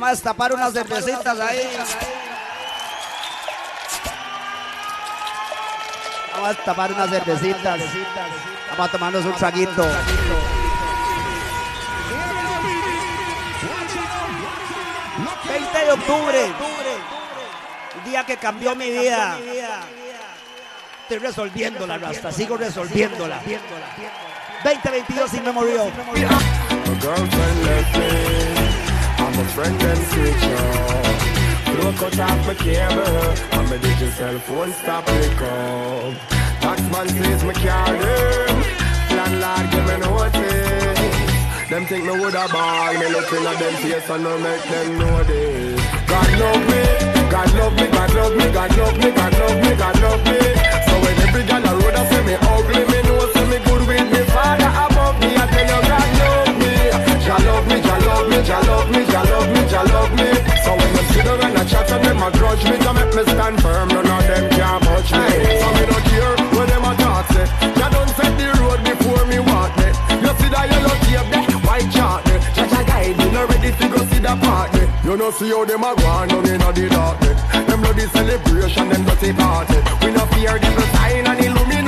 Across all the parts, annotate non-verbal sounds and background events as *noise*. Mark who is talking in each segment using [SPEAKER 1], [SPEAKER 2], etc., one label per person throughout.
[SPEAKER 1] Vamos a destapar unas cervecitas ahí. Vamos a destapar unas cervecitas. Vamos a tomarnos un traguito. 20 de octubre, el día que cambió mi vida. Estoy resolviendo la rasta, sigo resolviéndola. 2022 y me murió. I'm and switch Don't cut off my cable And my digital cell phone stop pick up Taxman says me carry Landlord give me notice them think me woulda ball, me looking at them face and no make them know this. God love me, God love me, God love me, God love me, God love me, God love me. So when every girl a road a say me ugly, me know say me good with me father above me. I tell you God love me, Jah love me, Jah love me, Jah love me, Jah love me, Jah love me. So when them sit down and a chat and them a grudge me, Jah make me stand firm. None of them can touch me. So me no care what them a talk say. Jah don't set the road before me walk me. You see that yellow tape there? white chart me. Jah Jah guide me, no ready to go see the party. You know see how them a go on down inna the darkness. Them bloody celebration, them dirty party. We no fear devil sign and Illuminati.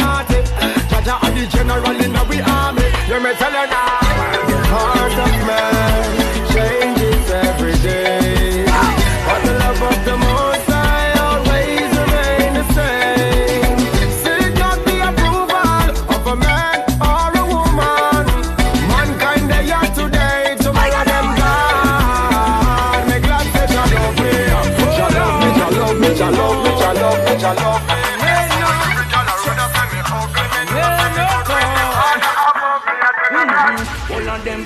[SPEAKER 1] Jah Jah are the general in the army. You me tell you now. The heart of man changes every day, but the love of the Most High always remain the same. Seek not the approval of a man or a woman. Mankind they are today, tomorrow them gone. Glad that you love you love you love me, you love me, you love me, love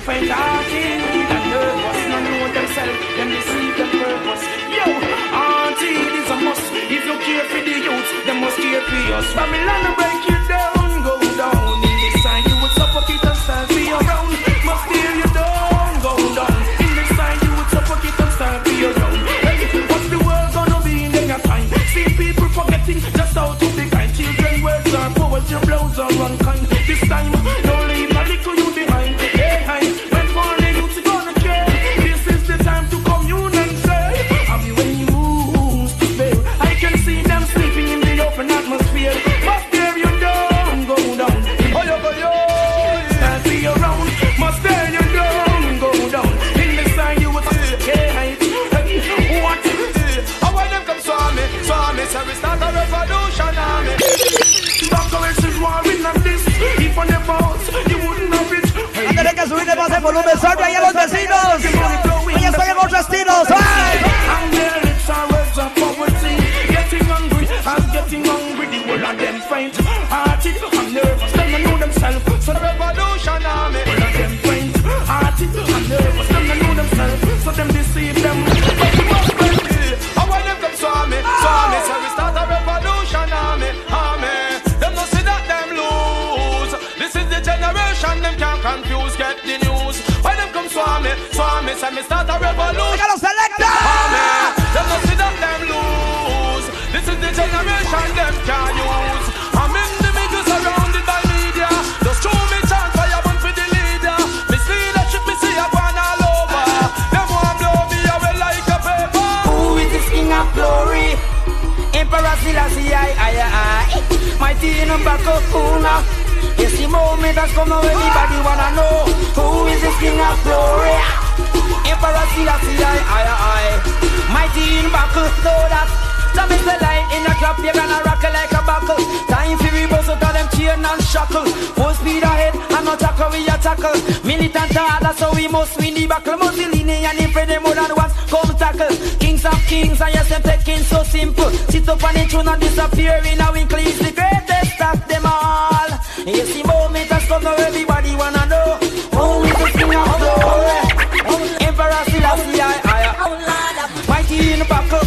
[SPEAKER 2] Them faint hearted and nervous, no know themselves, them deceive them purpose. Yo, auntie, it is a must. If you care for the youth, them must care for us. Babylon break you
[SPEAKER 1] el volumen, sorry ahí a los vecinos. Hoy estoy en otros estilos. ¡Ay!
[SPEAKER 3] Why them come me, swarm me, so me start a revolution.
[SPEAKER 1] ¡Oiga los selecta!
[SPEAKER 3] army. Them no see that them lose. This is the generation them can't use. I'm in the middle surrounded by media. Just show me chance fire burn for the leader. Miss leadership me see a one all over. Them want blow me away like a paper.
[SPEAKER 2] Who is this king of glory? Emperor Selassie, I, I, I. Mighty in back of Kuna. Yes, the moment has come now, everybody wanna know who is this king of glory? Emperor Selassie, I, I, I. Mighty in of know that. Time is the light in the club, you're gonna rock it like a buckle. Time for rebels out of them chain and shackle. Full speed ahead, and not tackle, we a tackle. Militant harder, so we must win the battle. Mussolini and him for them more than once, come tackle. Kings of kings, and yes, them taking so simple. Sit up on the throne and disappear in a winkle. He's the greatest of them all. Yes, the moment has come, now everybody wanna know. Who is the king of glory? Emperor Selassie, I, I, Mighty in the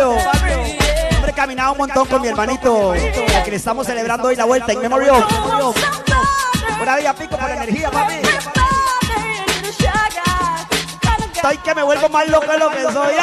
[SPEAKER 2] saludarlo. montón con mi hermanito, que le estamos celebrando hoy la vuelta en Memory of. Buena vida, Pico, por la energía, papi. Estoy que me vuelvo más loco de lo que soy.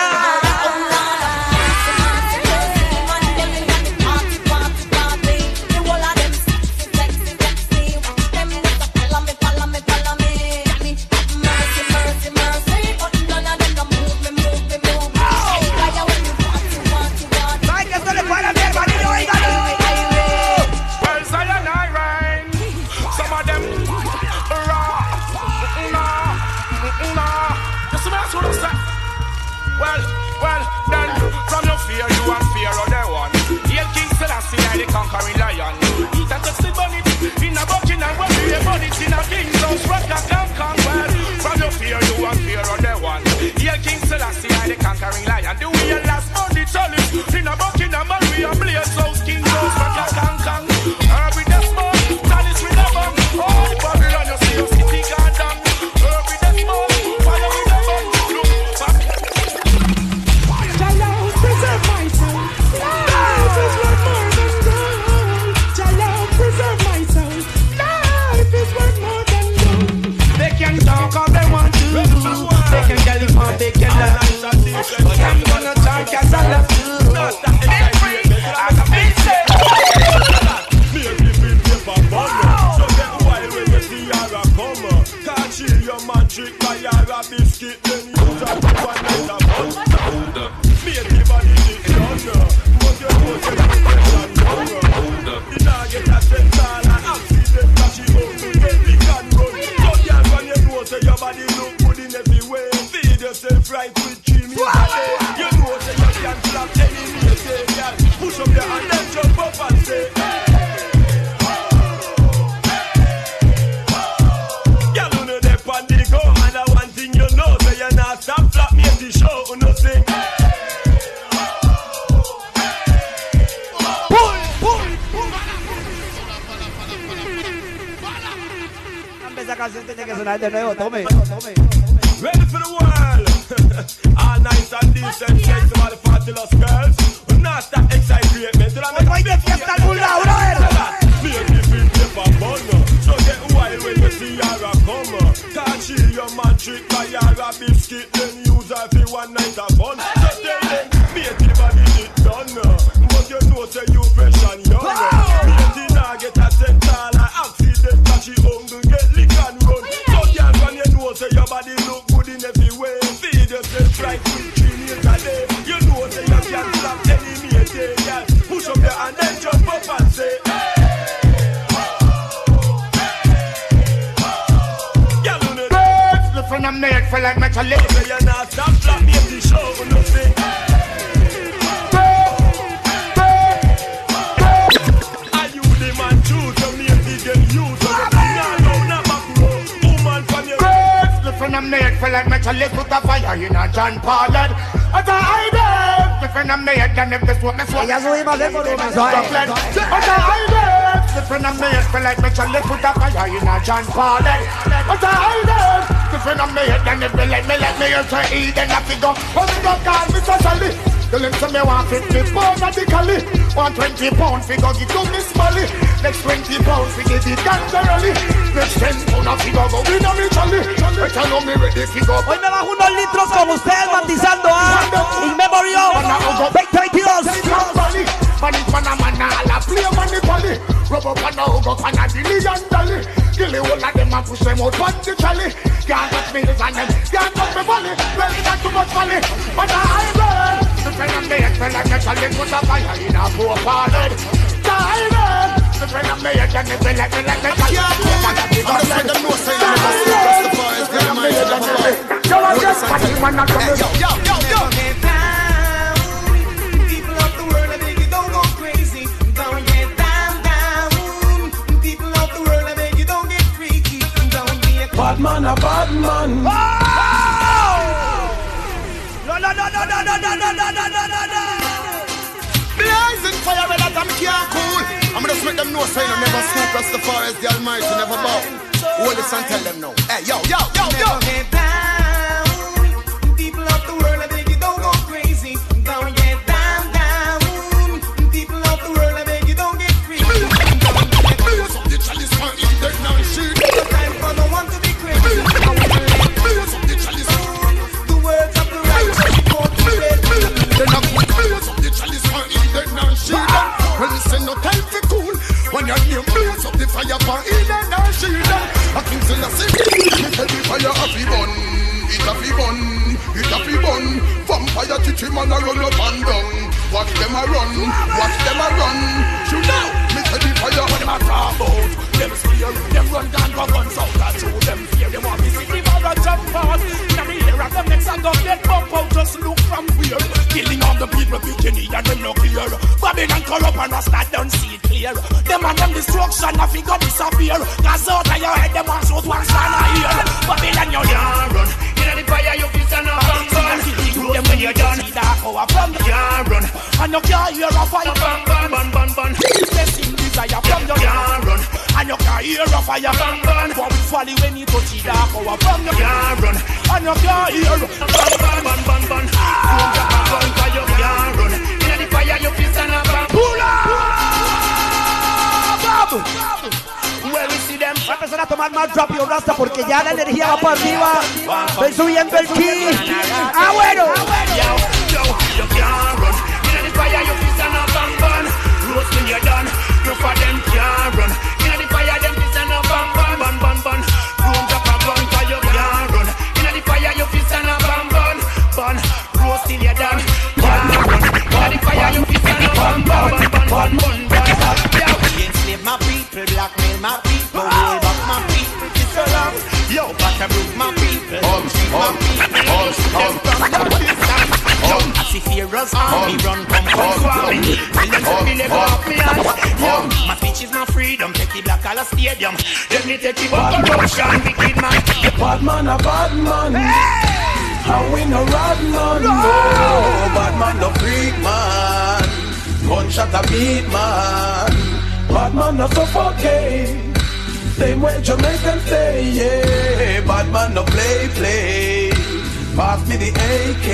[SPEAKER 4] chick fire, a biscuit, then you drop one night a month. De nuevo, tome. Ready in a
[SPEAKER 5] John Pollard. At a hide my friend I'm made and if this what me swap.
[SPEAKER 2] Ya subimos de volumen,
[SPEAKER 5] At a hide my friend I'm made for like metal put a fire in a John Pollard. At a hide my friend I'm made and if they let me let me hear to eat then I figure. Oh, me go call me Sally. Tell him say me want 50 pound radically Want 20 pound figure give to Miss Molly Next 20 pound fi give it gangerally Next 10 pound a figure go win a me chally Better know me ready figure
[SPEAKER 2] Hoy me bajo unos litros con ustedes matizando a In Memory of Big 22
[SPEAKER 5] Manic man a man a la play money pally Rub up on a hug up on a dilly and dolly the whole of them a
[SPEAKER 2] push them out But the trolley. Can't touch me and them. Can't touch me money Well, not too much money But I run The friend of me It's like a trolley Put a fire in a poor parted Diamond The friend of me It's like a trolley Like a trolley I'm gonna say them no say them never sleep That's the fire It's gonna make it Yo, I just Party man not Yo, yo, yo, yo
[SPEAKER 5] of the of the a
[SPEAKER 6] Bad man, a bad man.
[SPEAKER 4] Oh! No, no, no, no, no, no, no, no, no, no,
[SPEAKER 2] Red hot, I'm can't cool. I'm gonna make them know say no never snoop as the far the Almighty never bow. Hold this and tell them no. Hey, yo, yo, yo, yo. When your name blaze up the fire for him, then now she. I think still a see. Me the fire a fi burn, it a fi burn, it a fi burn. Vampire chichi man a run up and down. Watch them a run, watch them a run. Shoot now, me tell the fire what them a talk about. Them scared, them run down go guns out. That's who them fear. Them want me see the a jump out. Inna me ear of them next and go get bump out. Just look from where. Killing all the people bikini and them no clear. Babylon corrupt and Rasta don't see it clear. Them and them destruction a figure disappear. Cause out of your head them want shoot one stand a ear. Babylon you can't run. Inna the fire you up and. Shoot them when you're done. Dark hour from the can't run. And you can't hear a fire bang bang bang bang bang. Blessing desire from your can't run. You can't hear a fire bang bang. But we folly when you touch the dark hour from your can't run. And you can't hear bang bang bang bang bang. Don't drop a gun 'cause you can't run. Inna the fire you feel stand up and pull up. Well, we see them.
[SPEAKER 4] Va a empezar a tomar más rápido, Rasta, porque ya la energía va para arriba. Ven subiendo el ki. Ah, bueno.
[SPEAKER 5] Yo, yo, you can't run. Inna the fire you feel stand up and burn. Roast when you're done. No for them can't run. Roast till you're done. Can't run. Inna the fire you stand up and burn, burn, burn, burn, burn. Yo, enslave my people, blackmail my people, roll back my people, it's so long. Yo, but I broke my people, treat my people, them from the distance. Yo, as if heroes army run, come, come, swarming. Millions of me never off me hand. Yo, my speech is my freedom, take the black color stadium. Let me take the back corruption, wicked man.
[SPEAKER 6] Bad man, a bad man. And we no rad man, no. Bad man, no freak man. Gunshot a beat man. Bad man, no suffocate. Same way Jamaican say, yeah. Bad man, no play, play. Pass me the AK.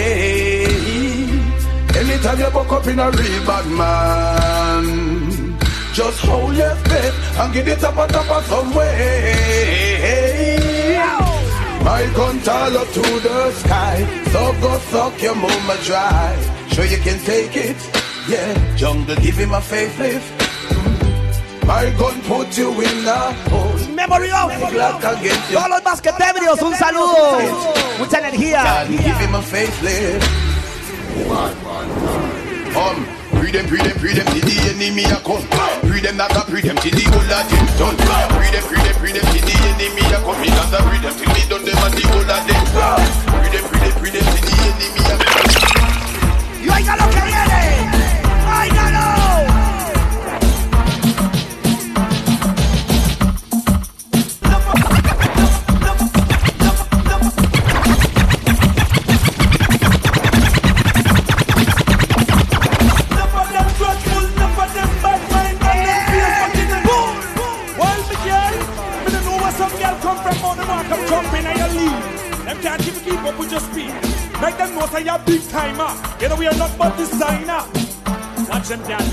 [SPEAKER 6] Anytime you buck up in a real bad man. Just hold your faith and give it up on top of some way. My gun tall up to the sky. So go suck your mama dry. Sure you can take it. Yeah, jungle give him a facelift. Mm. My gun put you in a hole.
[SPEAKER 4] Memory of.
[SPEAKER 6] Glock against you.
[SPEAKER 4] Todos los basquetebrios, un saludo. Mucha energía.
[SPEAKER 6] God give him a facelift. Free them, free them, free them till the enemy a come. Free them not a free them till the whole of them done. Free them, free them, free them till the enemy a come. Me not a free them till me done them and the whole of them. Free them, free them, free them till the enemy a come.
[SPEAKER 4] Y oiga lo que viene.
[SPEAKER 7] But designer. Watch them girl,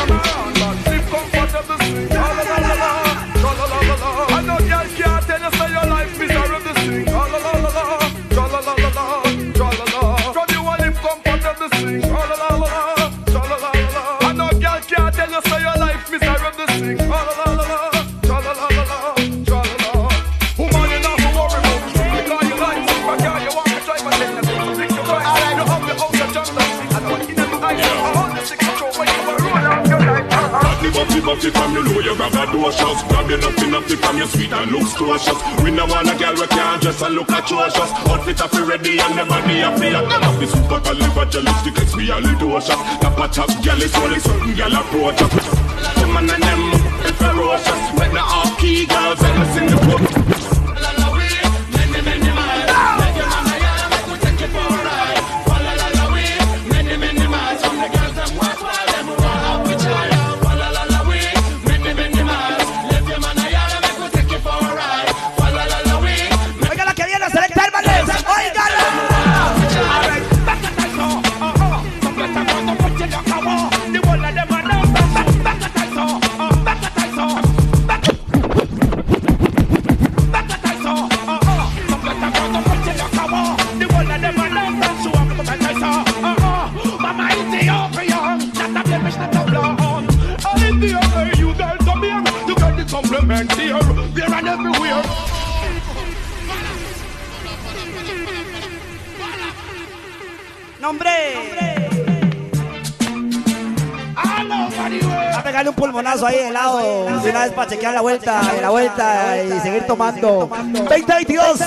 [SPEAKER 8] to a shots. Grab your nothing up
[SPEAKER 3] from your sweet and looks to
[SPEAKER 9] a shots. We no want a girl we can't dress and look at you shots. Outfit up ready and the body up here. Them up is super califragilistic, it's me a little a shots. Tap a chop, girl is only certain girl approach us. Woman and them, it's ferocious. When the off key girls, and us in the book.
[SPEAKER 3] and everywhere.
[SPEAKER 4] Nombre. Va a pegarle un pulmonazo ahí de lado. De una vez para chequear la vuelta, la vuelta y seguir tomando. 2022.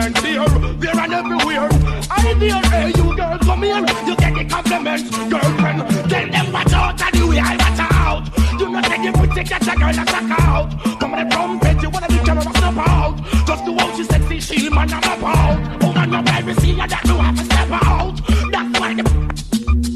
[SPEAKER 10] Compliments here, there and everywhere. I dear, hey, you girl, come here. You get the compliments, girlfriend. Tell them watch out, and the way I watch out. Do not take it, put it, get a girl and suck out. Come on the trumpet, you wanna be camera step out. Just do how she sexy, she man and up out. Oh man, your privacy, and that you have to step out. That's why the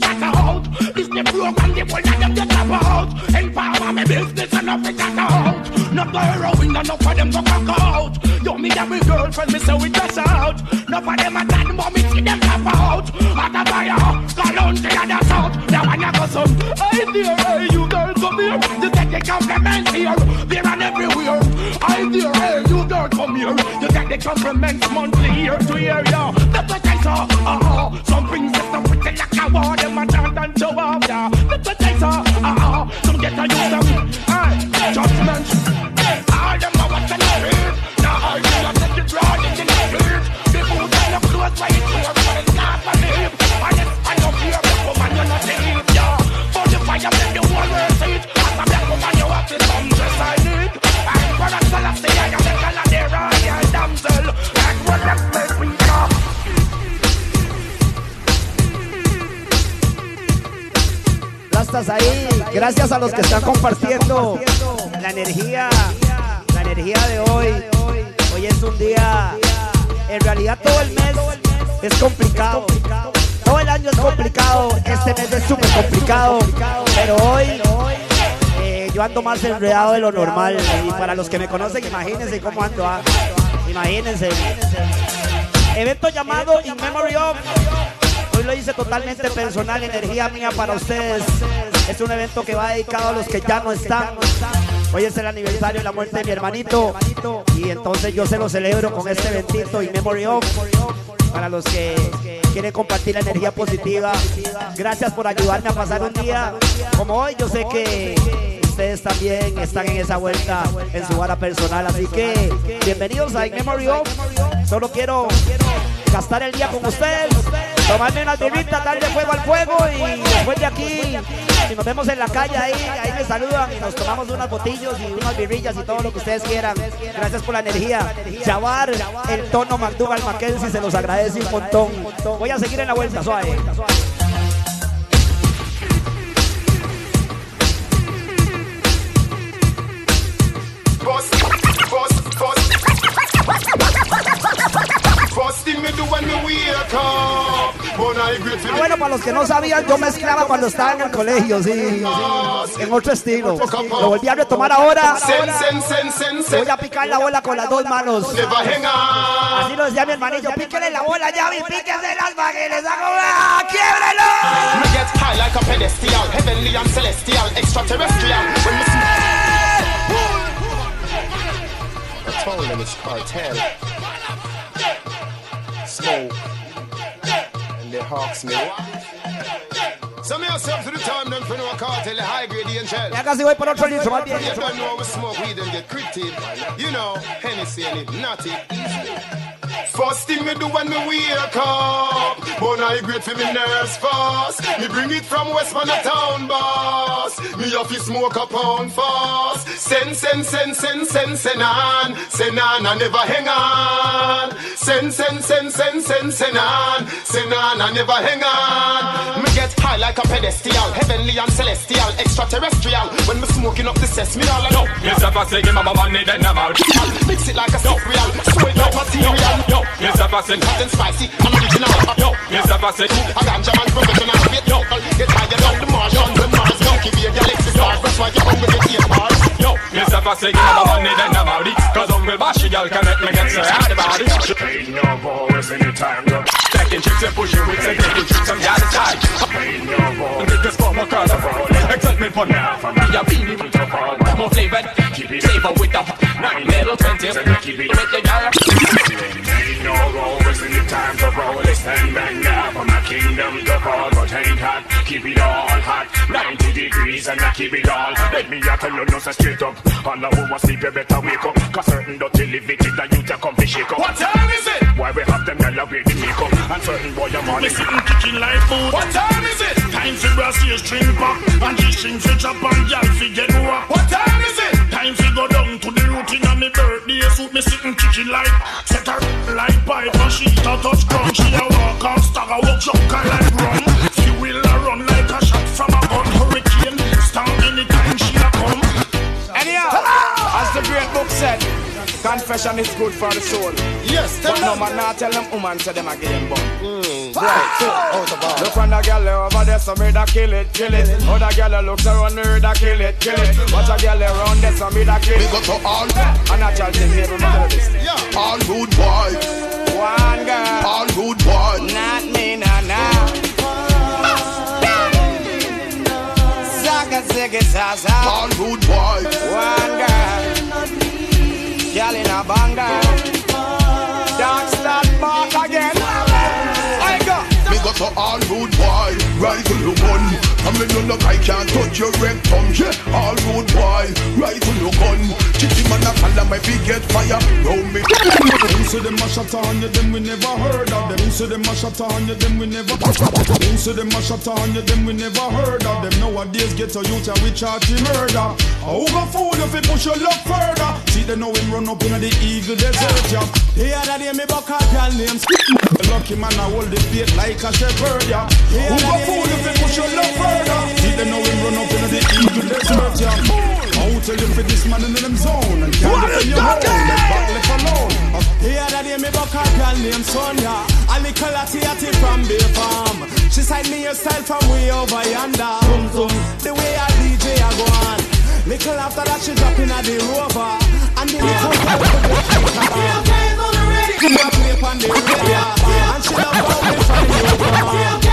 [SPEAKER 10] back out. This the and the whole of them get tap out. Empower me business and up it out. No go heroin and no for them go cock out. Me and my girlfriend, me say we just out. No for them a tan, but me see them tap out. At a fire, cologne to the other south. Now I go some. Hey dear, hey you girl, come here. You take the compliments here, there and everywhere. Hey dear, hey you girl, come here. You take the compliments monthly year to year, yo. The potato, uh-huh. Some princess, some pretty like a war, them a chant and show off, yeah. The potato, uh-huh. Some get a use them, hey, judgment.
[SPEAKER 4] Rastas ahí. Gracias a los que están compartiendo la energía, la energía de hoy. Hoy es un día, en realidad todo el mes es complicado. Todo el año es complicado, este mes es súper complicado, pero hoy eh, yo ando más enredado de lo normal. Y para los que me conocen, imagínense cómo ando. ah. Imagínense. Evento llamado In Memory of. Hoy lo hice totalmente personal, energía mía para ustedes. Es un evento que va dedicado a los que ya no están. Hoy es el aniversario de la muerte de mi hermanito. Y entonces yo se lo celebro con este eventito In Memory of. Para los que quieren compartir la energía positiva. Gracias por ayudarme a pasar un día como hoy. Yo sé que ustedes también están en esa vuelta en su vara personal. Así que bienvenidos a In Memory of. Solo quiero gastar el día con ustedes, tomarme una birritas, darle fuego al fuego y después de aquí, si nos vemos en la calle ahí, ahí me saludan y nos tomamos unos botillos y unas birrillas y todo lo que ustedes quieran. Gracias por la energía. Chavar, el tono McDougall Mackenzie se los agradece un montón. Voy a seguir en la vuelta, suave. Ah, bueno, para los que no sabían, yo mezclaba cuando estaba en el colegio, sí, sí, en otro estilo. Lo volví a retomar ahora. Voy a picar la bola con las dos manos. Así lo decía mi hermanillo, píquele la bola ya, y píquese las para que les haga una ¡Quiebrelo!
[SPEAKER 11] Me get high like a pedestal, heavenly and celestial, extraterrestrial. When me I told them it's cartel. Smoke. And they hawks me. Some of yourself to the time them for no cartel, the high grade angel.
[SPEAKER 4] Ya casi voy por otro litro, más bien.
[SPEAKER 11] You don't know we smoke weed and get cryptid. You know, Hennessy and it, naughty. First thing me do when me wake up But I great for me nerves fast Me bring it from Westman a town boss. Me have to smoke a pound fast Send, send, send, send, send, send on. Send on and never hang on. Send, send, send, send, send, send on. Send on and never hang on. Me get high like a pedestal. Heavenly and celestial, extraterrestrial. When me smoking up the sesame all
[SPEAKER 3] Yo, Mr. Passy, give me my money, then I'm out.
[SPEAKER 11] Mix it like a cereal. Sweat like material
[SPEAKER 3] Mr. Passy,
[SPEAKER 11] Hot and spicy, I'm original
[SPEAKER 3] yo, Mr. Passy,
[SPEAKER 11] A ganja man professional Yo, get higher than the Martian When Mars Monkey be a galaxy star That's why you're hungry to eat bars
[SPEAKER 3] yo, Mr. Give me my money, then I'm out. Cause Uncle Bashy, girl, can make me get so hard about it.
[SPEAKER 12] Ain't no boys anytime go.
[SPEAKER 3] Taking chicks and pushing with and taking tricks and got side.
[SPEAKER 12] Ain't no boys.
[SPEAKER 3] Niggas for my cause Excitement for now. Be a beanie with a fog. More flavored. Savor with the the girl.
[SPEAKER 12] Ain't no. Stand back now for my kingdom to fall. But hot. Keep it all hot. 90 degrees and I keep it all. Let me tell you straight up. All the sleep you better wake certain living come to shake up.
[SPEAKER 3] What time is it?
[SPEAKER 12] Why we have them the makeup And certain boy
[SPEAKER 2] Sitting kicking like.
[SPEAKER 3] What time is it?
[SPEAKER 2] Time for string pop and this string fi chop and gyal fi get wop.
[SPEAKER 3] What time is it?
[SPEAKER 2] Time fi go down to the of me
[SPEAKER 13] sitting kitchen like Set her like pipe and she a touch ground She a walk and stagger walk junker like rum
[SPEAKER 3] confession is good for the soul.
[SPEAKER 6] Yes,
[SPEAKER 3] But no man not tell them woman say them a get them bum. Mm, right, so out of all. Look on the girl over there, so me da kill it, kill it. Other girl looks around me, da kill it, kill it. Watch a girl around there, so me da kill
[SPEAKER 6] We
[SPEAKER 3] it.
[SPEAKER 6] go to all,
[SPEAKER 3] And I tell them, never mind this.
[SPEAKER 6] yeah, all good boy,
[SPEAKER 3] One girl,
[SPEAKER 6] all good boy.
[SPEAKER 3] not me, nah, nah. Saga, ziggy, zaza.
[SPEAKER 6] All good boy,
[SPEAKER 3] One girl, girl in a banger. Dark start go
[SPEAKER 6] to all good boy. Rifle your gun, and me no guy can't touch your rectum. Yeah, all good boy. Rifle your gun, chichi man a follow my feet get fire. Round me,
[SPEAKER 13] Them say them a shot on you, them we never heard of them. Them say them a shot on you, them we never. Them say them a shot on you, them we never heard of them. Nowadays get a youth and we charge him murder. Who go fool if he push your luck further? See they know him run up in the eagle desert, yeah. The other day me buck a girl named Lucky man I hold the bait like a shepherd, yeah. Who go fool if he push your luck further? See they know him run up in the eagle desert, yeah. I will tell you for this man in them zone. And can't defend your home. Back left alone.
[SPEAKER 7] The other day me buck a girl named Sonia. A little from Bay Farm. She signed me a style from way over yonder. Zoom zoom. The way a DJ a go on. Little after that she drop in a the rover. And the *laughs* She a play on the radio
[SPEAKER 6] 看起来我会烦你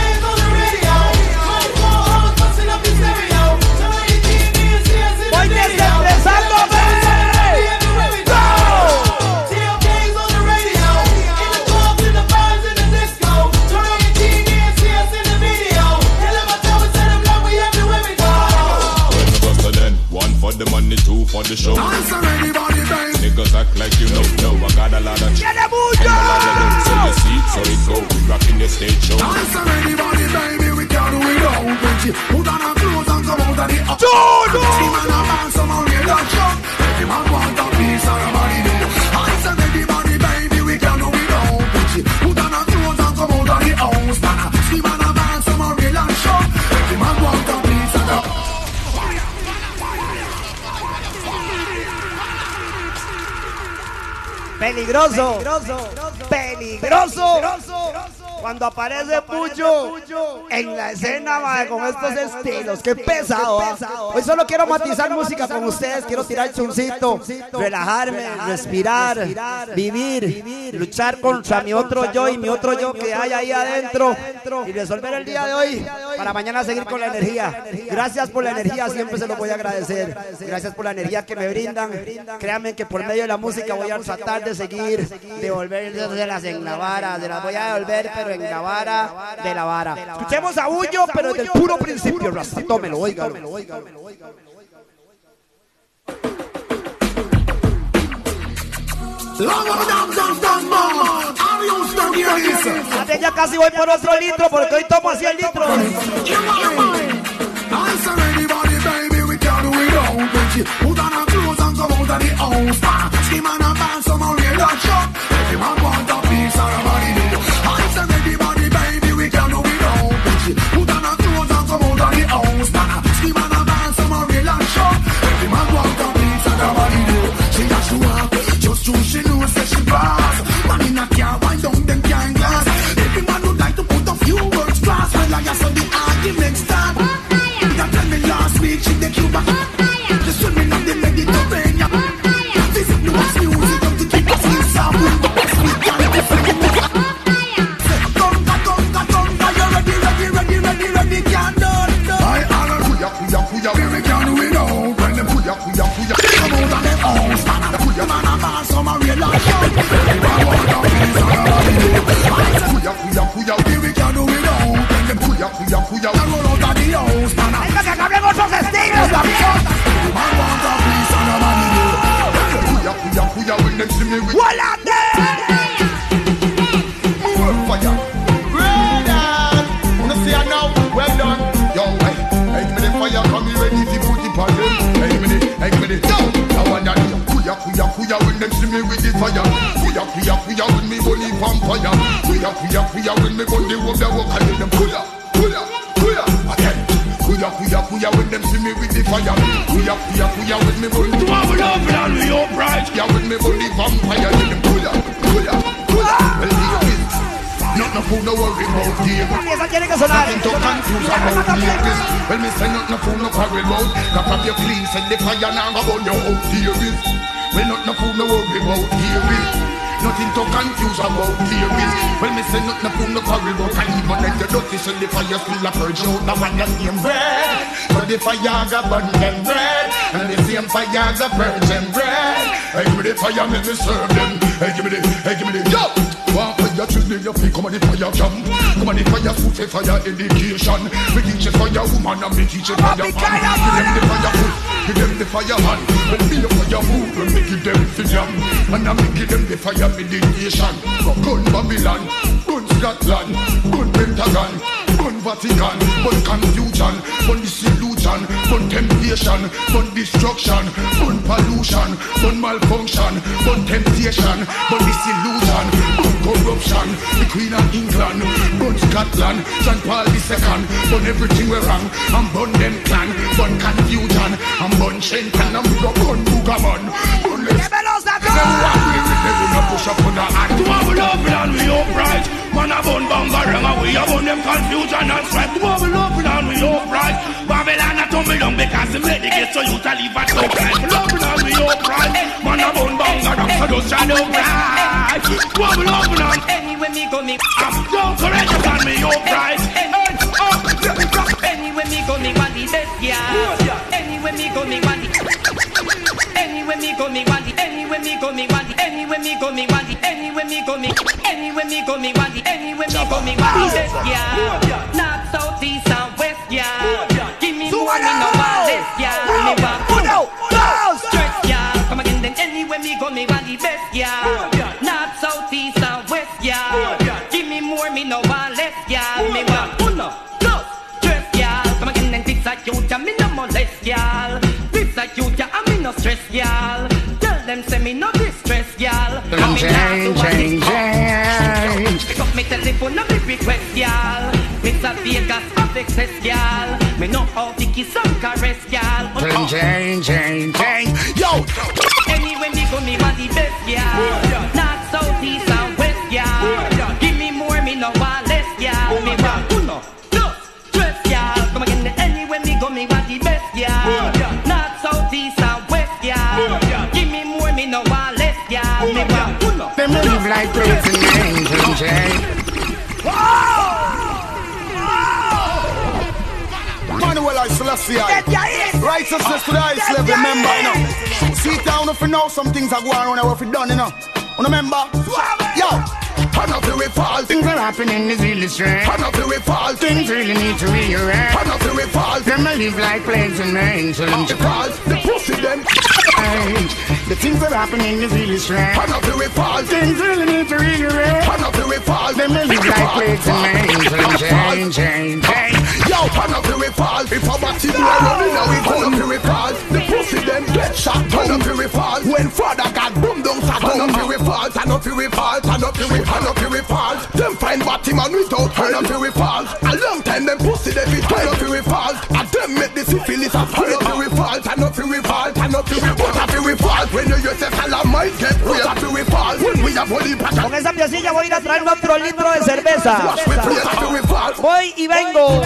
[SPEAKER 4] Peligroso. Peligroso. Cuando aparece Pucho en la escena, mae, con estos estilos. Qué pesado. Hoy solo quiero matizar música con ustedes. Quiero tirar chuncito, relajarme, respirar, vivir, luchar contra mi otro yo y mi otro yo que hay ahí adentro y resolver el día de hoy para mañana seguir con la energía. Gracias por la energía, siempre se lo voy a agradecer. Gracias por la energía que me brindan. Créanme que por medio de la música voy a tratar de seguir, devolvérselas en la vara. Se las voy a devolver, pero en la vara de la vara. Escuchemos a Bullo, pero desde el puro principio. Rasta, tómelo. Fíjate, Ya casi voy por otro litro, porque hoy tomo así el litro.
[SPEAKER 6] Fire now go burn your out Davis. Well, not no fool, no worry about Davis. Nothing to confuse about Davis. Well, me say not no fool, no quarrel about. And even let the dirty set the fire still a purge out. The one that name bread. But the fire go burn them bread. And the same fire go purge them bread. Hey, give me the fire, make me serve them. Hey, give me the, hey, give me the, yo! One fire children, you feel come on the fire camp. Come on the fire food, for fire education. We teach a fire woman and we teach a fire man. Give them the fire food, give them the fire hand. When me a fire food, when me give them freedom. And I me give them the fire meditation. Gun Babylon, gun Scotland, gun Pentagon, gun Vatican, gun confusion, gun disillusion, gun temptation, gun destruction, gun pollution, gun malfunction, gun temptation, gun disillusion, gun corruption, the Queen of England, burn Scotland, John Paul II, burn everything we're wrong, and burn them clan, burn confusion, and burn Shenton, and we go burn Boogaman, burn let's them one way with them, we no push up on the hand.
[SPEAKER 2] To have love and we upright. Man a bun bangarang and we a bun them confusion and strife. To have love and we upright. Babylon a tumble down because the make the ghetto youth a live a tough life. Love and we upright. Man a bun bangarang so just shine upright. To have love and
[SPEAKER 14] Anyway me go me
[SPEAKER 2] don't correct us and me upright.
[SPEAKER 14] Anyway me go me want the best yeah Anyway me go me want Anyway me go me want the Anyway me go me want the Anyway me go me want the Anyway me go me Anyway me go me want the Anyway me go me want the best yeah. North, south, east and west yeah. Give me more me no want less yeah. Me want y'all Tell them say me no distress y'all nah do
[SPEAKER 6] change,
[SPEAKER 14] it- Pick up me telephone and me request y'all Mr. Vegas of excess y'all Me know how to kiss and caress y'all oh,
[SPEAKER 6] Change, oh. change, change, change. Yo,
[SPEAKER 14] Anyway, me go me want the best, yeah. North, south, east and west, yeah. Give me more, me no want less, yeah. Me want
[SPEAKER 6] like and change, change, change. Manuel I Selassie I. Righteousness to the highest level, remember, you know. See down if you know some things are going on around if you done, you know. Remember? Yo! Turn up the fall. Things are happening is really strange. Turn up the fall. Things really need to rearrange. Turn up the fall. Them a live like plagues and them fall. The pussy them. The things that happening is really strange. Turn up the fall. Things really need to rearrange. Turn up the fall. Them a live like plagues and them change, change, change. Yo, turn up the fall. If a batty boy running now, we turn up the fall. The pussy them get shot. Turn up the fall. When father got boom down, shot. Turn up the fall. Turn up the fall. Turn up fall. Turn up the fall. Them find batty man without turn up the fall. A long time them pussy them be turn up the fall. And them make the syphilis a turn up the fall. Turn up the fall. Turn up the fall. What up the fall? When you use the salam might get real up the fall. When we have holy pattern.
[SPEAKER 4] Con esa piecilla voy a ir a traer otro litro de cerveza.
[SPEAKER 6] Wash me place up fall.
[SPEAKER 4] Voy y vengo.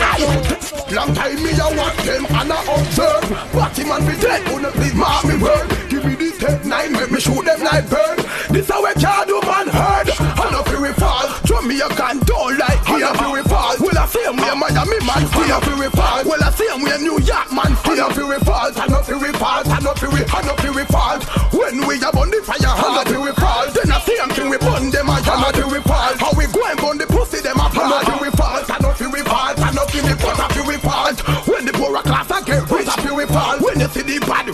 [SPEAKER 6] Long time me a watch them and I observe. Batty man be dead, wanna be mark me word. Give me the tech nine, make me shoot them like bird. This how we can do man heard I know fi we fall. Show me a gun, don't like here fi we fall. Well I him where Miami man still fi we fall. Well I him where New York man still fi we fall. I know fi we fall, I know fi we, I know fi we fall. When we a burn the fire, I know fi we fall. Then I him thing we burn them, I know fall we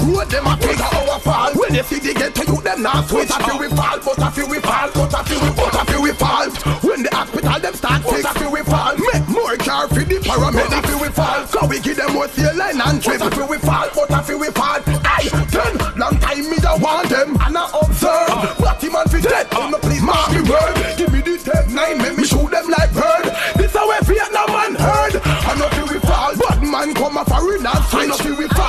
[SPEAKER 6] road them a take our fall. When they see they get to you, them not switch. But a few we fall, but a few we fall, but a few we, but a few we fall. When the hospital them start fix, but a few we fall. Make more care for the paramedic. But a few we fall, so we give them more line and trip. But a few we fall, but a few we fall. Aye, then long time me don't want them and I observe. Uh. But the man fi dead, oh no please mark me word. Give me the dead nine, make me shoot them like bird. This how every Vietnam man heard. I know feel we fall, but man come a foreign and switch. I know feel we fall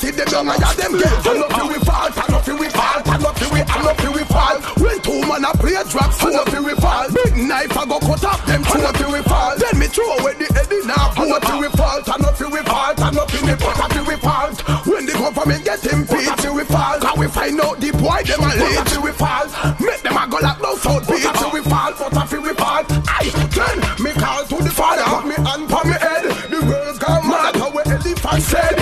[SPEAKER 6] them get Turn up till we fall, turn up we fall Turn up till we, turn up till we fall When two man a play drop, turn up we fall Big knife I go cut off them, turn up till we fall Then me throw away the in a Turn up till we fall, turn up we fall Turn up in the butter till we fall When the government get him feet till we fall Cause we find out the boy them a lead till we fall Make them a go like no South till we fall Butter till we fall Aye, then me call to the father Put me hand on me head The girls gone mad How we elephant said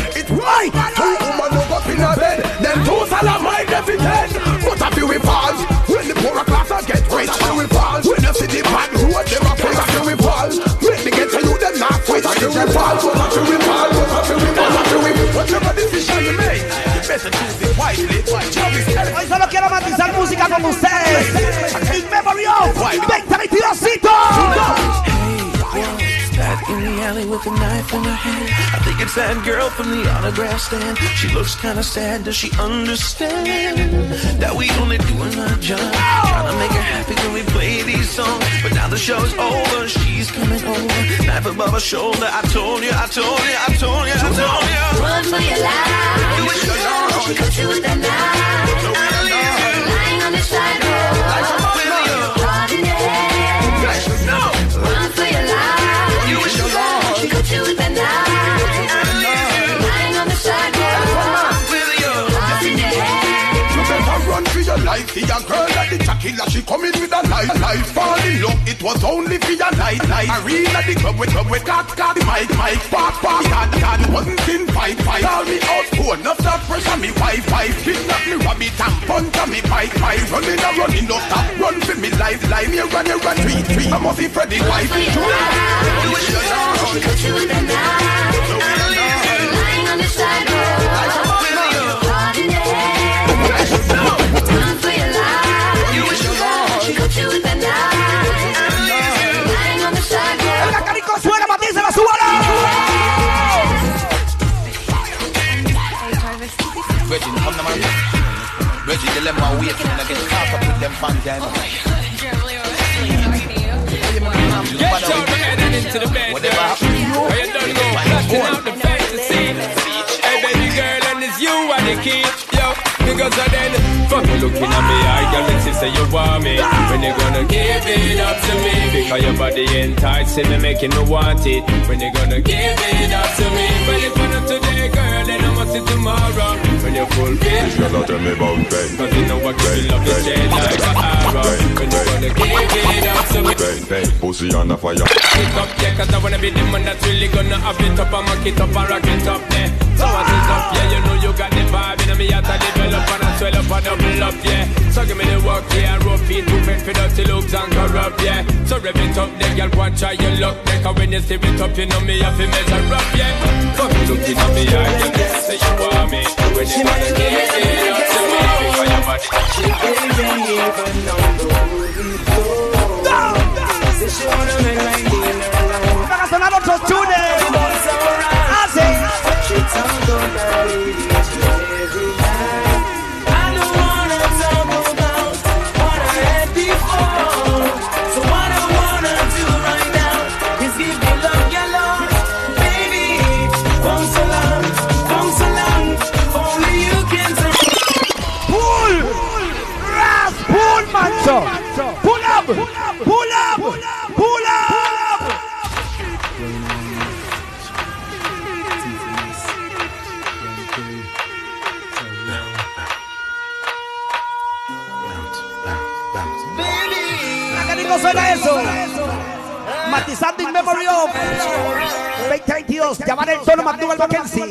[SPEAKER 6] not quit Till we fall But a few we fall But a few we fall But a few we Whatever decision you make You better choose it wisely
[SPEAKER 4] Hoy solo quiero matizar música con ustedes. In memory of 2022.
[SPEAKER 15] Back in the alley with a knife in her hand. I think it's that girl from the autograph stand. She looks kinda sad. Does she understand that we only doing our job? Trying to make her happy when we play these songs. But now the show's over. Coming above her shoulder. I told you, I told you, I told you, I told you.
[SPEAKER 16] Run for your life.
[SPEAKER 15] You wish you know.
[SPEAKER 16] She cut you with that knife. Lying on the sidewalk. Heart in For your
[SPEAKER 6] girl like the Chakila She come in with a life Life. Fall in love It was only for your night Night. Arena the club with club with got got the mic mic Pop pop Had had wasn't in fight fight. Call me out phone Enough stop pressure me wife wife. Kidnap me rabbit and punch on me bike bike Running and running No stop. Run for me life Life. Me run you run Tweet tweet. I must be Freddy wife
[SPEAKER 16] You wish you know. She cut you with that knife. Lying
[SPEAKER 5] Reggie, come the man. Reggie, they let my wait and I get caught up with them. I know.
[SPEAKER 3] Get your head and into the bed.
[SPEAKER 5] Whatever happened to you?
[SPEAKER 3] Where you done go? Blasting out the fantasy. Hey, baby girl, and it's you and the key. Yo, because of then, fuck you looking at me. I got me say you want me. When you gonna give it up to me? Because your body enticing me, making me want it. When you gonna give it up to me? When you gonna today, girl, then I must see tomorrow. When you full bitch.
[SPEAKER 17] Girl, tell me about Ben.
[SPEAKER 3] Cause you know what you love the shade like an arrow. When you gonna give it up to me?
[SPEAKER 17] Ben, Ben, pussy on the fire.
[SPEAKER 3] it up, yeah, cause I wanna be the man that's really gonna have it up and mock it up and rock it up, and corrupt, yeah. So rev it up, then girl, watch how you look, then cause when you steer it up, you know me have to measure up, yeah. Fuck you looking at me, I can say you want me. When you wanna give it up to me, because your body, she even on the wooden floor. Say she wanna make like dinner alone.
[SPEAKER 4] Van a sonar otros tunes. Así. Of 2022. Llamar el tono Mackenzie.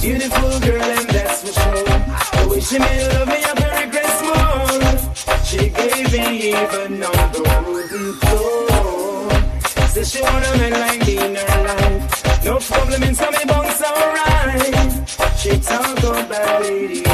[SPEAKER 15] Beautiful girl, and that's for sure. The way she made love me up every Christmas. She gave me even on the wooden floor. Says she wanna make like dinner life. No problem in some bunks alright. She talk about it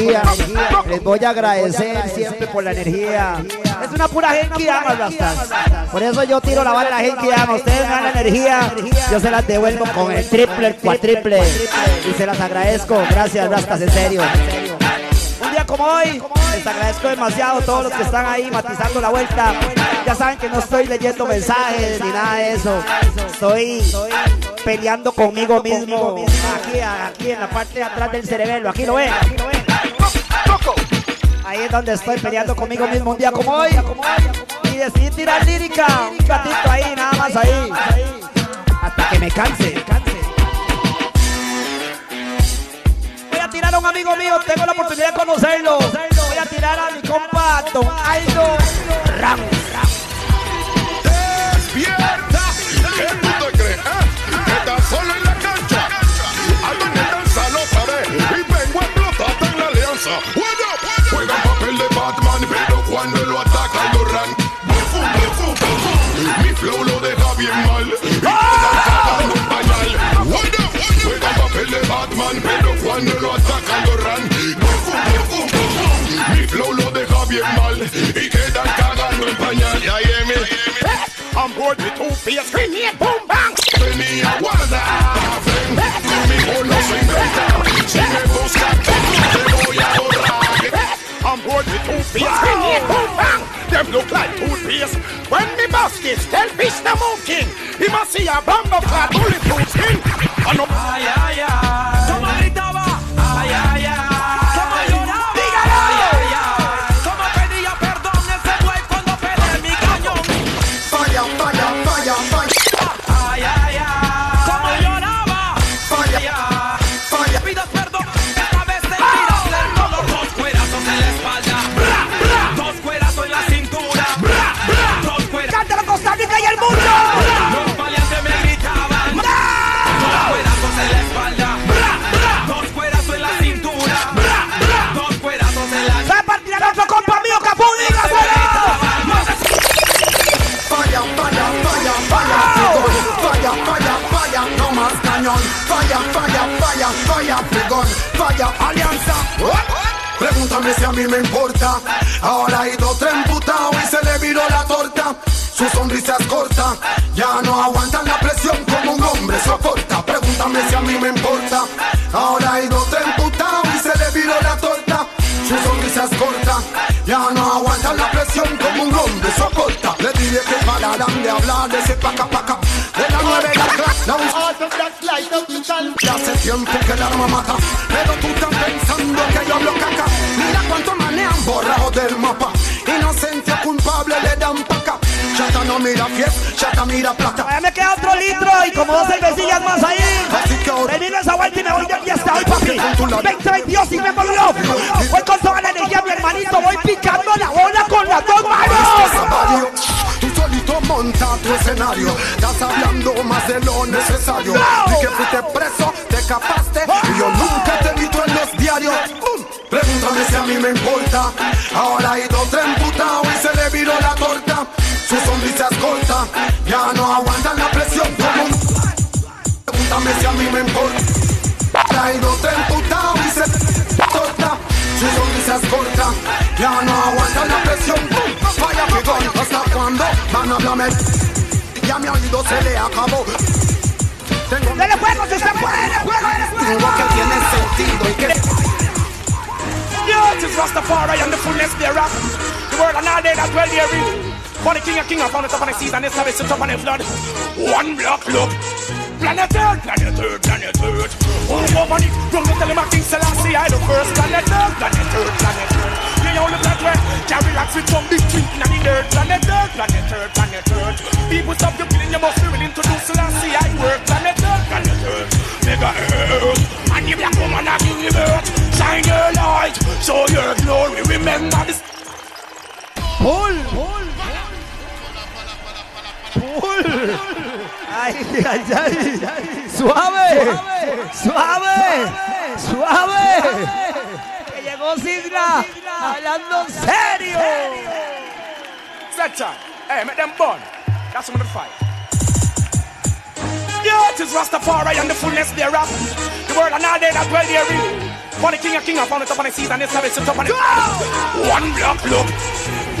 [SPEAKER 4] energía. Les voy a agradecer siempre por la energía. Es una pura gente que ama Rastas. Por eso yo tiro la bala a la gente que ama. Ustedes me dan la energía. Yo se las devuelvo con el triple, el cuatriple. Y se las agradezco. Gracias, Rastas, en serio. Un día como hoy, les agradezco demasiado a todos los que están ahí matizando la vuelta. Ya saben que no estoy leyendo mensajes ni nada de eso. Estoy peleando conmigo mismo. Aquí, aquí en la parte de atrás del cerebelo. Aquí lo ven. Ahí es donde estoy peleando conmigo mismo un día como hoy. Y decidí tirar lírica. Un ratito ahí, nada más ahí. Hasta que me canse. Voy a tirar a un amigo mío, tengo la oportunidad de conocerlo. Voy a tirar a mi compa Don Aldo Ramos.
[SPEAKER 9] ¡Despierta! ¿Qué tú te crees? eh? Que estás solo en la cancha. Algo en el danza lo sabe. Y vengo a explotarte en la alianza. Cuando lo ataca lo ran. Mi flow lo deja bien mal. Y quedan cagando en pañal. Juega, papel de Batman, pero cuando lo ataca lo ran. Mi flow lo deja bien mal. Y quedan cagando en pañal. Ya, yeah, me. I'm bored with two face grenade, boom bang. Tenía guarda, ven, conmigo no se inventa. Si me Boom bang. Them look like toothpaste. When me baskets, tell fish the king. He must see a bumper clad bulletproof skin. I know. Ay, ay, ay. Como gritaba. Falla,
[SPEAKER 18] figón. Falla, alianza. Pregúntame si a mí me importa. Ahora ha ido otro emputado y se le viró la torta. Su sonrisa es corta, ya no aguantan la presión como un hombre soporta. Pregúntame si a mí me importa. Ahora ha ido otro emputado y se le viró la torta. Su sonrisa es corta, ya no aguantan la presión como un hombre soporta. Le dije que pararan de hablar de ese paca paca. De la nueve la cla- la Ya hace tiempo que el arma mata, pero tú estás pensando que yo hablo caca. Mira cuánto manejan borrado del mapa. Inocente o culpable le dan paca. Chata no mira fiesta, chata mira plata.
[SPEAKER 4] Ya me queda otro litro y como dos cervecillas más ahí.
[SPEAKER 18] Así que ahora
[SPEAKER 4] Termino esa vuelta y me voy de fiesta hoy, papi. 2022 y me voló. Voy con toda la energía, mi hermanito. Voy picando la bola con las dos manos.
[SPEAKER 18] Monta tu escenario. Estás hablando más de lo necesario. Y que fuiste preso, te escapaste y yo nunca te he visto en los diarios. Pregúntame si a mí me importa. Ahora hay dos emputados y se le viró la torta. Su sonrisa es corta, ya no aguantan la presión. Pregúntame si a mí me importa. Hay dos emputados y se torta. Su sonrisa es corta, ya no aguantan la presión. ¡Bum! Falla pegón, ¿hasta van a hablarme? Ya mi oído se le acabó. Tengo
[SPEAKER 4] ¡Dale fuego si se puede!
[SPEAKER 18] Tengo que tiene sentido y que
[SPEAKER 2] it is Rastafari and the fullness thereof. The world and all they that dwell therein. For the king of king upon the top of the seas and the service the top of the flood. One block look. Planet Earth, planet Earth, planet Earth. Oh, woman, wrong to tell him I think Selassie I the first planet Earth, planet Earth, planet Earth. Yeah, only black way. Carry rocks with some big drink in the dirt. Planet Earth, planet Earth, planet Earth. People stop you killing, you must be willing to do Selassie I work. Planet Earth, planet Earth, mega Earth. And the black woman I give birth. Shine your light, show your glory. Remember this.
[SPEAKER 4] ¡Pull! ¡Pull! ¡Pull! ¡Ay, ay, ay! ¡Suave! ¡Suave! ¡Suave! ¡Que llegó Sigla! ¡Hablando serio!
[SPEAKER 2] Set. Hey, make them burn. That's some of the fight. Yeah, it is Rastafari and the fullness thereof. The world and all they that dwell therein. For the king of king upon the top of the seas and the service the top of the One block look.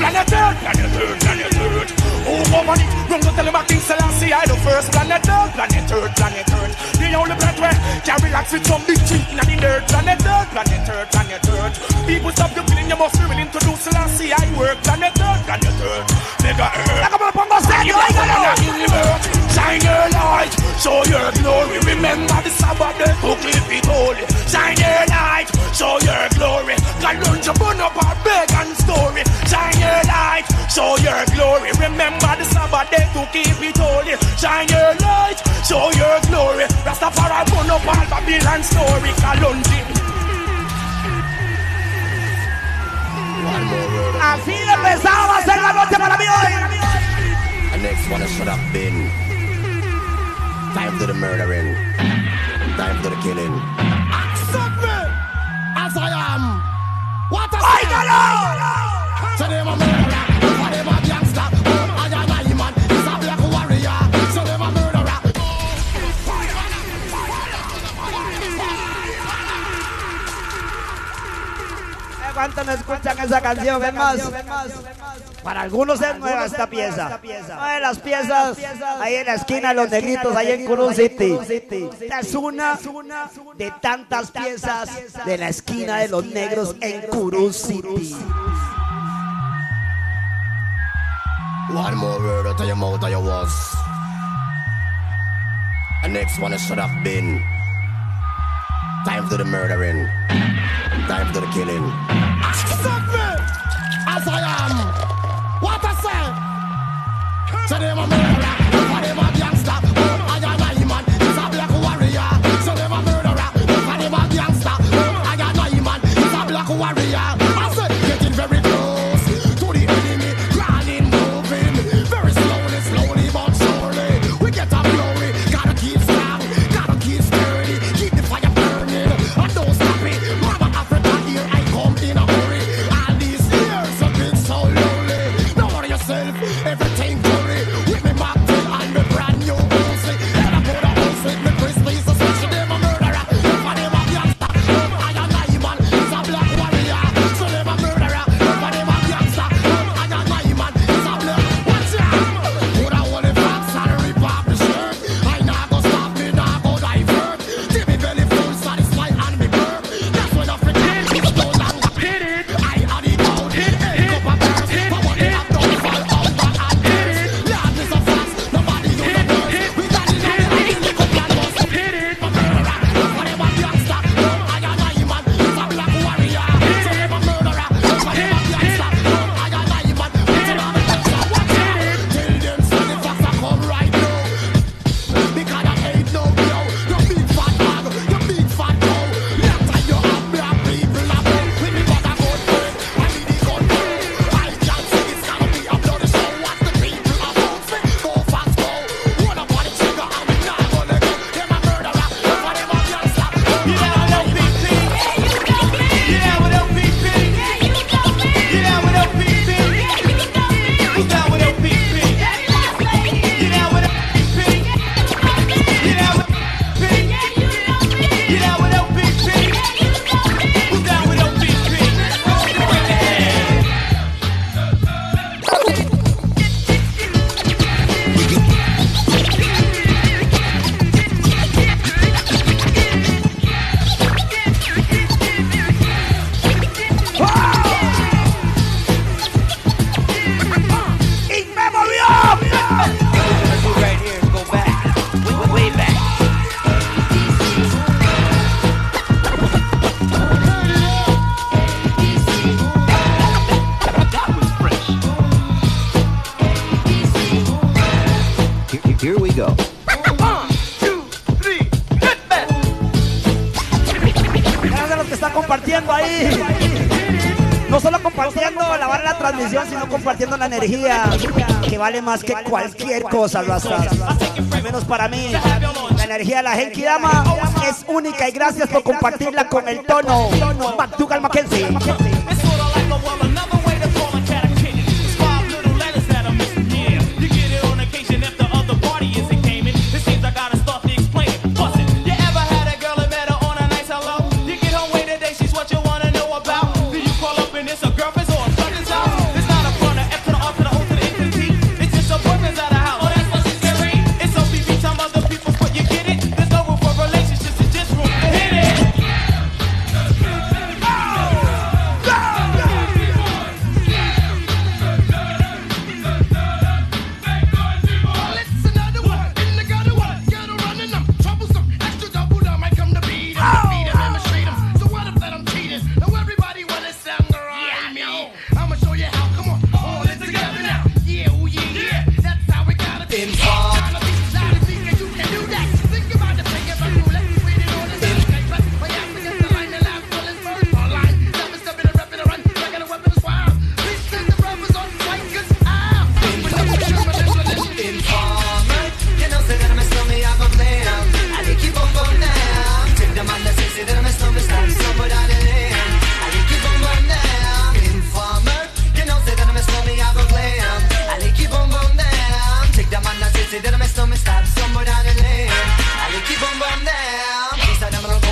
[SPEAKER 2] Planet Earth, planet Earth, planet Earth. Oh, woman, wrong to tell him I King Selassie I the first planet Earth, planet Earth, planet Earth. The only planet where carry rocks with some big drink in the dirt. Planet Earth, planet Earth, planet Earth. People stop you killing, you must be willing to do Selassie I work. Planet Earth, planet Earth. Mega Earth. Like a motherfucker, say you ain't gonna. Shine your light, show your glory. Remember the Sabbath day to keep it holy. Shine your light, show your glory. God you burn up our beg and story. Shine your light, show your glory. Remember the Sabbath day to keep it holy. Shine your light, show your glory. Rastafari burn up all Babylon story. Kalonji.
[SPEAKER 4] Así pesado va a ser la noche para mí hoy.
[SPEAKER 1] The next one should have been time to the murdering, time to the killing.
[SPEAKER 18] accept me as I am. What a say. So them a murderer,
[SPEAKER 4] ¿Cuánto no escuchan esa canción? Es más, para algunos es nueva esta pieza. Una de las piezas ahí en la esquina de los negritos, ahí en Curun City. Esta es una de tantas piezas de la esquina de los negros en Curun City.
[SPEAKER 1] One more word out of your mouth of your was. The next one should have been time to the murdering, time to the killing.
[SPEAKER 18] Accept me as I am. What I say.
[SPEAKER 19] Go.
[SPEAKER 4] Los que están compartiendo ahí. No solo compartiendo la de la transmisión, sino compartiendo la energía, que vale más que cualquier cosa, Rastas. Al menos para mí, la energía de la Genki Dama es única y gracias por compartirla con el tono. McDougall Mackenzie.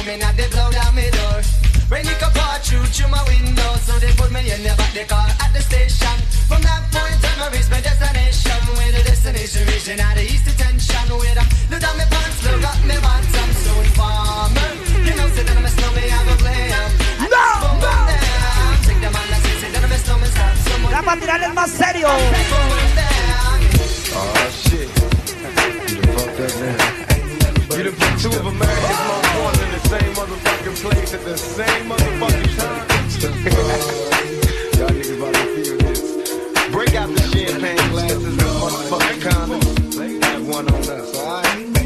[SPEAKER 20] Are
[SPEAKER 21] them don't and they blow down my door. Rain it can pour through through my window, so they put me in the back the car at the station. From that point on, I reach my destination. Where the destination region out the east detention. Where the look down my pants, look up my bottom. So informer, you know, say that I'm a snowman, I go play 'em. I
[SPEAKER 4] No,
[SPEAKER 21] just go
[SPEAKER 4] no.
[SPEAKER 21] down. Take the man that say, say that I'm a snowman, stop someone.
[SPEAKER 4] Ya para tirarles más serio.
[SPEAKER 22] Oh shit. You fucked up now. Two of America's most in the same motherfucking place at the same motherfucking time. Y'all niggas about to feel this. Break out the champagne glasses and motherfucking condoms. Have one on us, alright?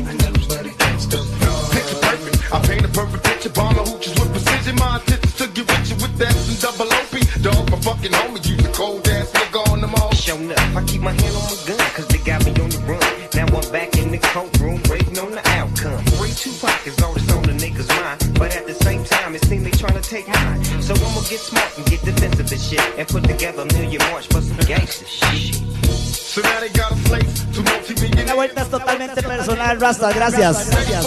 [SPEAKER 23] Shit. And put together a million march for some gangster shit.
[SPEAKER 22] So now they got a place to multi-million.
[SPEAKER 4] La vuelta es totalmente personal, Rasta. Gracias. Gracias.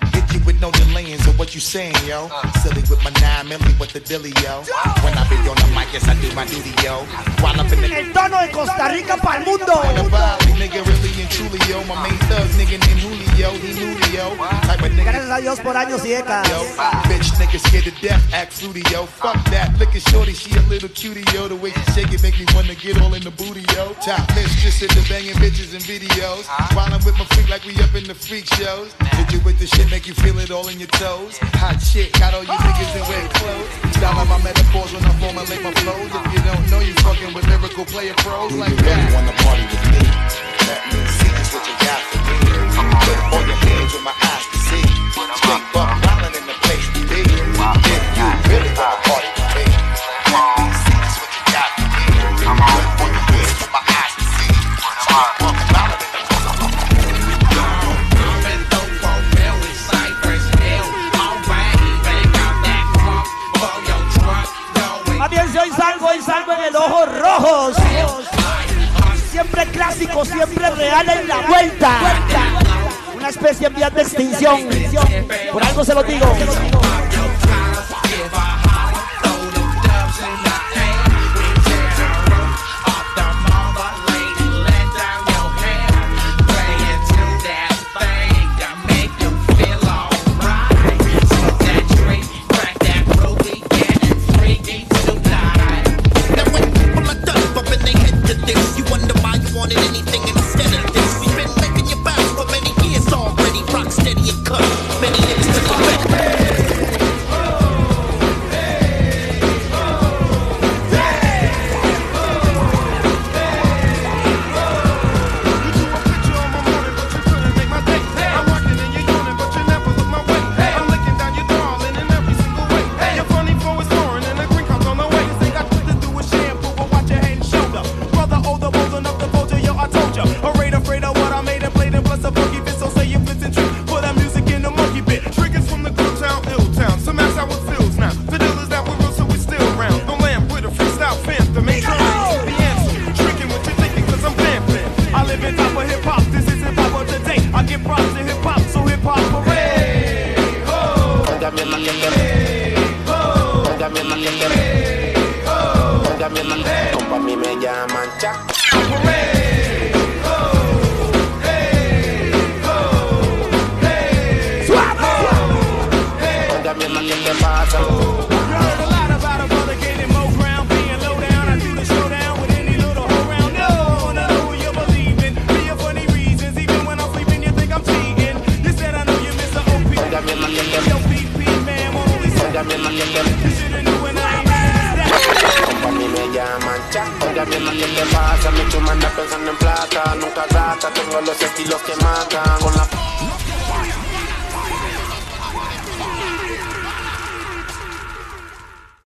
[SPEAKER 11] Hit you with no delaying, so what you saying, yo? Uh. Silly with my nine milli with the dilly, yo. When I be on the mic, yes, I do my duty, yo. While I'm in the
[SPEAKER 4] El tono de Costa Rica para el mundo.
[SPEAKER 11] on the vibe, nigga, really and truly, yo. My main thug, nigga named Julio, he knew yo. Type of nigga.
[SPEAKER 4] Gracias a Dios por años y décadas.
[SPEAKER 11] Yo, bitch, nigga scared to death, act fruity, yo. Fuck that, look at shorty, she a little cutie, yo. The way she shake it make me wanna get all in the booty, yo. Top mistress in the banging bitches and videos. While I'm with my freak like we up in the freak shows. Hit you with the shit, make you feel it all in your toes. Hot shit, got all you niggas in wet clothes. Style my metaphors when I formulate my flows. If you don't know, you fucking with lyrical player pros like that. You wanna party with me? Let me see just what you got for me. Put all your hands with my eyes to see. Straight buck wildin' in the place to be. If you really wanna party
[SPEAKER 7] ojos. Siempre clásico, siempre real en la vuelta. Una especie en vías de extinción. Por algo se lo digo.